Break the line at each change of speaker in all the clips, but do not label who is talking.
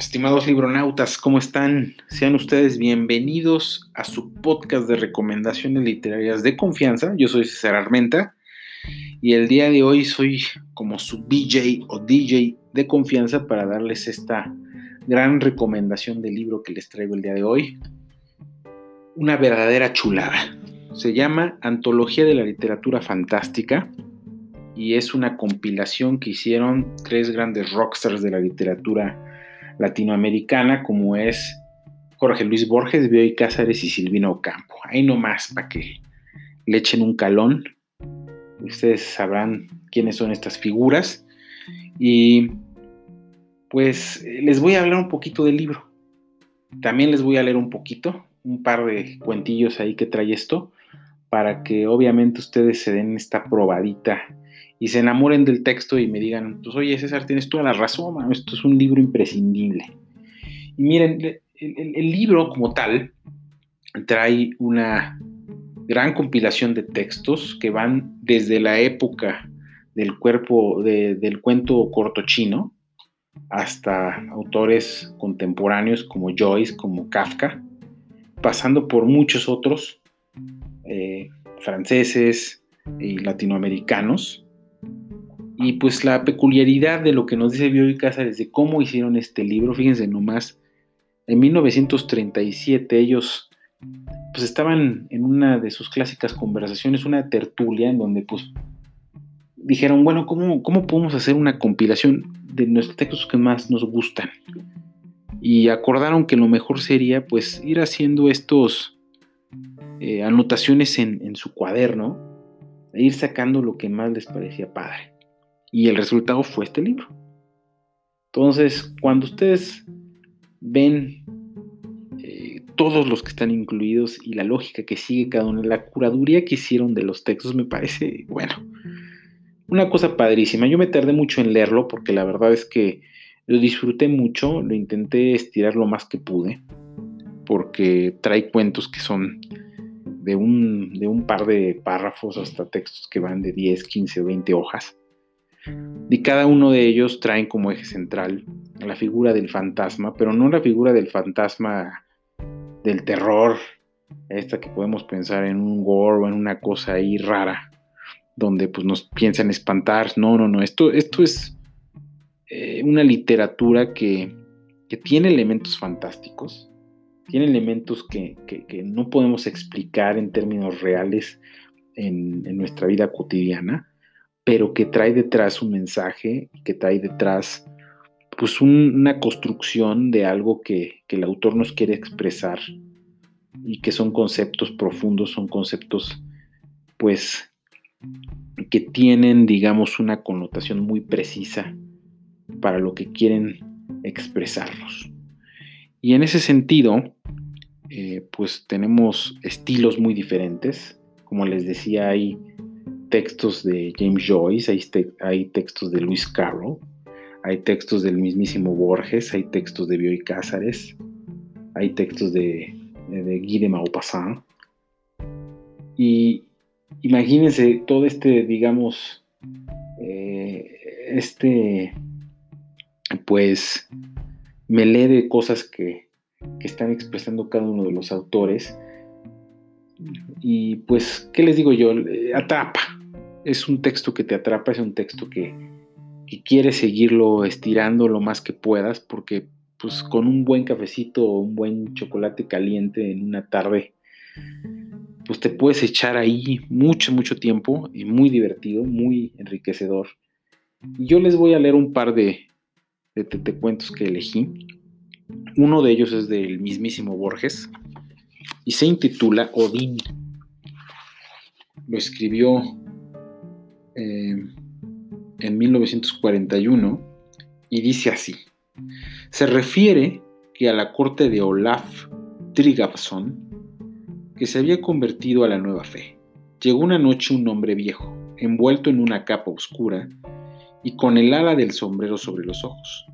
Estimados libronautas, ¿cómo están? Sean ustedes bienvenidos a su podcast de recomendaciones literarias de confianza. Yo soy César Armenta y el día de hoy soy como su BJ o DJ de confianza para darles esta gran recomendación del libro que les traigo el día de hoy. Una verdadera chulada. Se llama Antología de la Literatura Fantástica y es una compilación que hicieron tres grandes rockstars de la literatura latinoamericana como es Jorge Luis Borges, Bioy Cázares y Silvino Ocampo. Ahí nomás para que le echen un calón. Ustedes sabrán quiénes son estas figuras. Y pues les voy a hablar un poquito del libro. También les voy a leer un poquito, un par de cuentillos ahí que trae esto, para que obviamente ustedes se den esta probadita y se enamoren del texto y me digan, pues oye César, tienes toda la razón, esto es un libro imprescindible. Y miren, el, libro como tal trae una gran compilación de textos que van desde la época del cuerpo del cuento corto chino hasta autores contemporáneos como Joyce, como Kafka, pasando por muchos otros eh, franceses y latinoamericanos y pues la peculiaridad de lo que nos dice Bioy Cázares de cómo hicieron este libro, fíjense nomás, en 1937 ellos pues estaban en una de sus clásicas conversaciones, una tertulia en donde pues dijeron, bueno, ¿cómo, cómo podemos hacer una compilación de nuestros textos que más nos gustan? Y acordaron que lo mejor sería pues ir haciendo estos eh, anotaciones en, en su cuaderno e ir sacando lo que más les parecía padre. Y el resultado fue este libro. Entonces, cuando ustedes ven eh, todos los que están incluidos y la lógica que sigue cada uno, la curaduría que hicieron de los textos me parece, bueno, una cosa padrísima. Yo me tardé mucho en leerlo porque la verdad es que lo disfruté mucho, lo intenté estirar lo más que pude, porque trae cuentos que son de un, de un par de párrafos hasta textos que van de 10, 15 o 20 hojas. Y cada uno de ellos traen como eje central la figura del fantasma, pero no la figura del fantasma del terror, esta que podemos pensar en un gore o en una cosa ahí rara, donde pues nos piensan espantar. No, no, no, esto, esto es eh, una literatura que, tiene elementos fantásticos, tiene elementos que, no podemos explicar en términos reales en nuestra vida cotidiana pero que trae detrás un mensaje, que trae detrás pues una construcción de algo que, el autor nos quiere expresar y que son conceptos profundos, son conceptos pues que tienen digamos una connotación muy precisa para lo que quieren expresarnos. Y en ese sentido, eh, pues tenemos estilos muy diferentes. Como les decía, hay textos de James Joyce, hay, textos de Luis Carroll, hay textos del mismísimo Borges, hay textos de Bioy Cázares, hay textos de, de Guy de Maupassant. Y imagínense todo este, digamos, eh, este, pues, lee de cosas que, que están expresando cada uno de los autores. Y pues, ¿qué les digo yo? Atrapa, es un texto que te atrapa, es un texto que, quieres seguirlo estirando lo más que puedas, porque pues con un buen cafecito o un buen chocolate caliente en una tarde, pues te puedes echar ahí mucho, mucho tiempo y muy divertido, muy enriquecedor. Yo les voy a leer un par de, de, cuentos que elegí. Uno de ellos es del mismísimo Borges y se intitula Odín. Lo escribió eh, en 1941 y dice así. Se refiere que a la corte de Olaf Tryggvason, que se había convertido a la nueva fe, llegó una noche un hombre viejo, envuelto en una capa oscura y con el ala del sombrero sobre los ojos.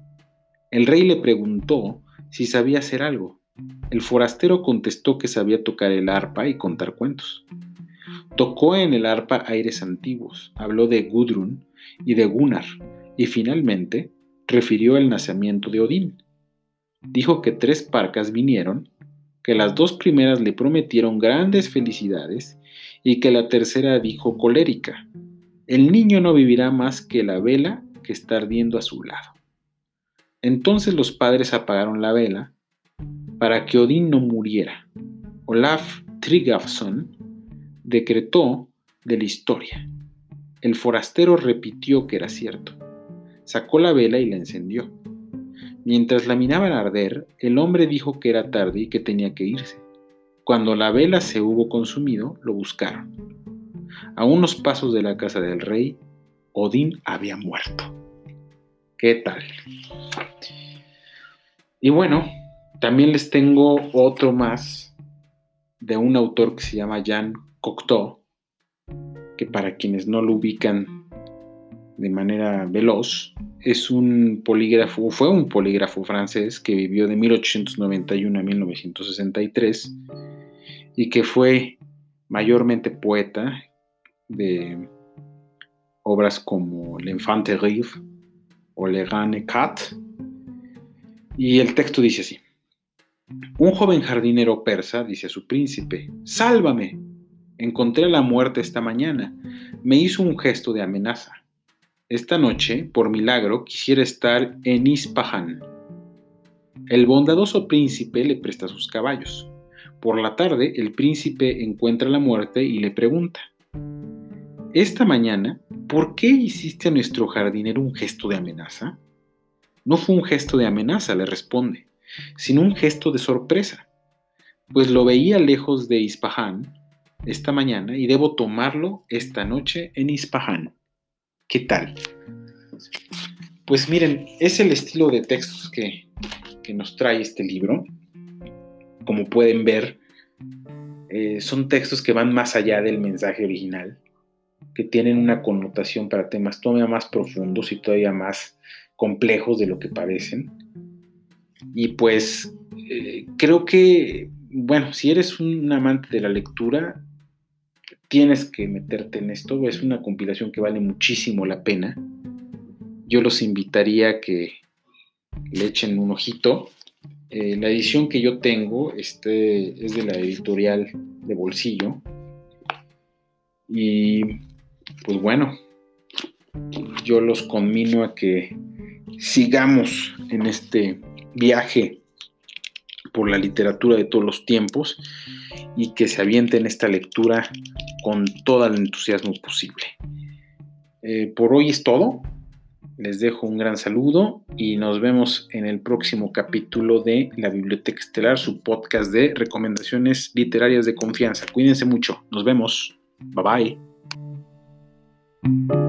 El rey le preguntó si sabía hacer algo. El forastero contestó que sabía tocar el arpa y contar cuentos. Tocó en el arpa aires antiguos, habló de Gudrun y de Gunnar, y finalmente refirió el nacimiento de Odín. Dijo que tres parcas vinieron, que las dos primeras le prometieron grandes felicidades y que la tercera dijo colérica, el niño no vivirá más que la vela que está ardiendo a su lado. Entonces los padres apagaron la vela para que Odín no muriera. Olaf Tryggvason decretó de la historia. El forastero repitió que era cierto. Sacó la vela y la encendió. Mientras la miraban arder, el hombre dijo que era tarde y que tenía que irse. Cuando la vela se hubo consumido, lo buscaron. A unos pasos de la casa del rey, Odín había muerto. ¿Qué tal? Y bueno, también les tengo otro más de un autor que se llama Jean Cocteau, que para quienes no lo ubican de manera veloz, es un polígrafo, fue un polígrafo francés que vivió de 1891 a 1963 y que fue mayormente poeta de obras como L'Enfant terrible o Le Grand Cat. Y el texto dice así. Un joven jardinero persa dice a su príncipe, Sálvame, encontré la muerte esta mañana. Me hizo un gesto de amenaza. Esta noche, por milagro, quisiera estar en Ispahan. El bondadoso príncipe le presta sus caballos. Por la tarde, el príncipe encuentra la muerte y le pregunta, Esta mañana, ¿por qué hiciste a nuestro jardinero un gesto de amenaza? No fue un gesto de amenaza, le responde, sino un gesto de sorpresa, pues lo veía lejos de Ispahan esta mañana y debo tomarlo esta noche en Ispahan. ¿Qué tal? Pues miren, es el estilo de textos que, nos trae este libro. Como pueden ver, eh, son textos que van más allá del mensaje original, que tienen una connotación para temas todavía más profundos y todavía más complejos de lo que parecen. Y pues eh, creo que, bueno, si eres un amante de la lectura, tienes que meterte en esto. Es una compilación que vale muchísimo la pena. Yo los invitaría a que le echen un ojito. Eh, la edición que yo tengo este, es de la editorial de bolsillo. Y pues bueno, yo los conmino a que sigamos en este viaje por la literatura de todos los tiempos y que se avienten esta lectura con todo el entusiasmo posible. Eh, por hoy es todo. Les dejo un gran saludo y nos vemos en el próximo capítulo de La Biblioteca Estelar, su podcast de recomendaciones literarias de confianza. Cuídense mucho. Nos vemos. Bye bye.